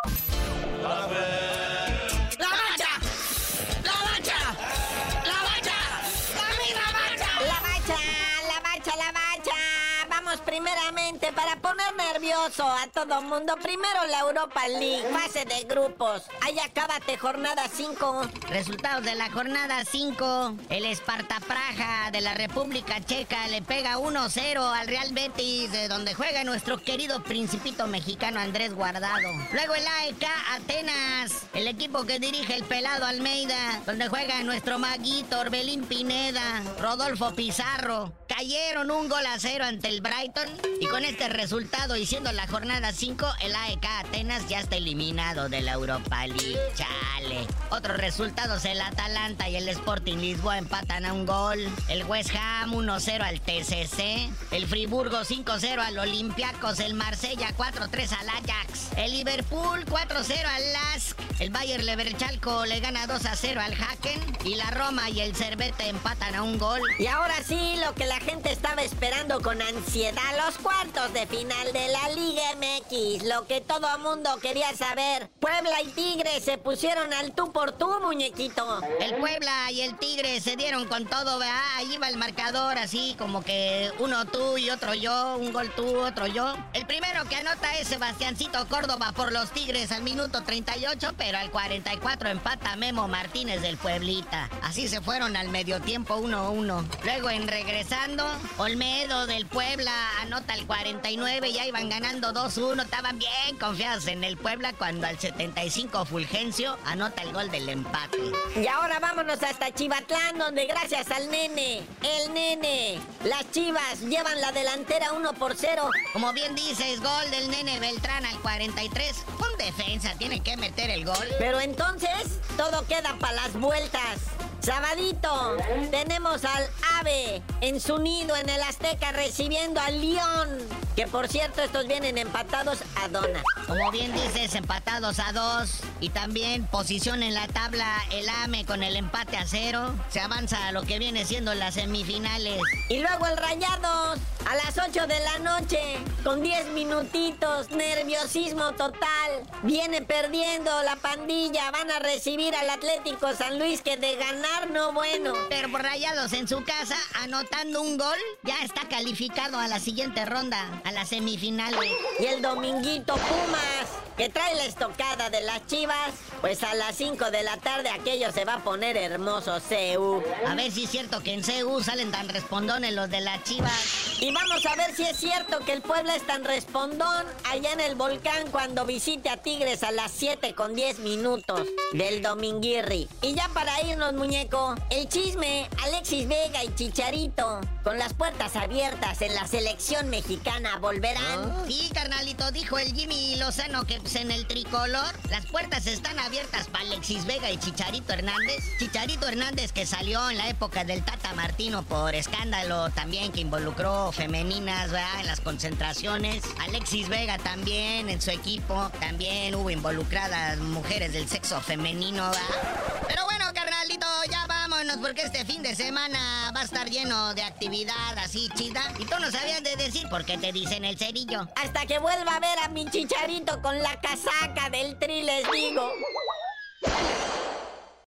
¡La mancha! ¡La mancha! ¡La mancha! ¡La mancha! La marcha, la marcha, la marcha. Vamos primeramente para poner a todo mundo. Primero la Europa League, fase de grupos. Ahí acábate jornada 5. Resultados de la jornada 5. El Esparta Praja de la República Checa le pega 1-0 al Real Betis, de donde juega nuestro querido principito mexicano Andrés Guardado. Luego el AEK Atenas, el equipo que dirige el pelado Almeida, donde juega nuestro maguito Orbelín Pineda, Rodolfo Pizarro. Cayeron un gol a cero ante el Brighton y con este resultado y siendo la jornada 5, el AEK Atenas ya está eliminado de la Europa League. Chale. Otros resultados, el Atalanta y el Sporting Lisboa empatan a un gol. El West Ham 1-0 al TCC. El Friburgo 5-0 al Olympiacos. El Marsella 4-3 al Ajax. El Liverpool 4-0 al Lask. El Bayer Leverchalco le gana 2-0 al Haken. Y la Roma y el Cervete empatan a un gol. Y ahora sí, lo que la gente estaba esperando con ansiedad, los cuartos de final de la Liga MX. Lo que todo mundo quería saber. Puebla y Tigres se pusieron al tú por tú, muñequito. El Puebla y el Tigre se dieron con todo, ¿verdad? Ahí iba el marcador así como que uno tú y otro yo, un gol tú, otro yo. El primero que anota es Sebastiancito Córdoba por los Tigres al minuto 38, pero al 44 empata Memo Martínez del Pueblita. Así se fueron al medio tiempo 1-1. Luego en regresando, Olmedo del Puebla anota el 49, ya iban ganando 2-1, estaban bien confiados en el Puebla cuando al 75 Fulgencio anota el gol del empate. Y ahora vámonos hasta Chivatlán, donde gracias al nene, el nene, las chivas llevan la delantera 1 por 0. Como bien dices, gol del nene Beltrán al 43. Un defensa tiene que meter el gol. Pero entonces todo queda para las vueltas. Sabadito, tenemos al Ave en su nido en el Azteca recibiendo al León. Que por cierto, estos vienen empatados a dona. Como bien dices, empatados a dos. Y también posición en la tabla el AME con el empate a cero. Se avanza a lo que viene siendo las semifinales. Y luego el Rayados a las 8 de la noche con 10 minutitos, nerviosismo total. Viene perdiendo la pandilla, van a recibir al Atlético San Luis que de ganar no bueno. Pero por Rayados en su casa, anotando un gol, ya está calificado a la siguiente ronda, a las semifinales. Y el dominguito Pumas, que trae la estocada de las chivas, pues a las 5 de la tarde aquello se va a poner hermoso, CU. A ver si es cierto que en CU salen tan respondones los de las chivas. Y vamos a ver si es cierto que el Puebla es tan respondón allá en el volcán cuando visite a Tigres a las 7 con 10 minutos del Dominguirri. Y ya para irnos, muñeco, el chisme, Alexis Vega y Chicharito, con las puertas abiertas en la selección mexicana, volverán. Sí, carnalito, dijo el Jimmy Lozano que pues, en el tricolor las puertas están abiertas para Alexis Vega y Chicharito Hernández. Chicharito Hernández que salió en la época del Tata Martino por escándalo también que involucró femeninas, ¿verdad? En las concentraciones. Alexis Vega también en su equipo. También hubo involucradas mujeres del sexo femenino, ¿verdad? Pero porque este fin de semana va a estar lleno de actividad así chida. Y tú no sabías de decir por qué te dicen el cerillo. Hasta que vuelva a ver a mi chicharito con la casaca del tri, les digo.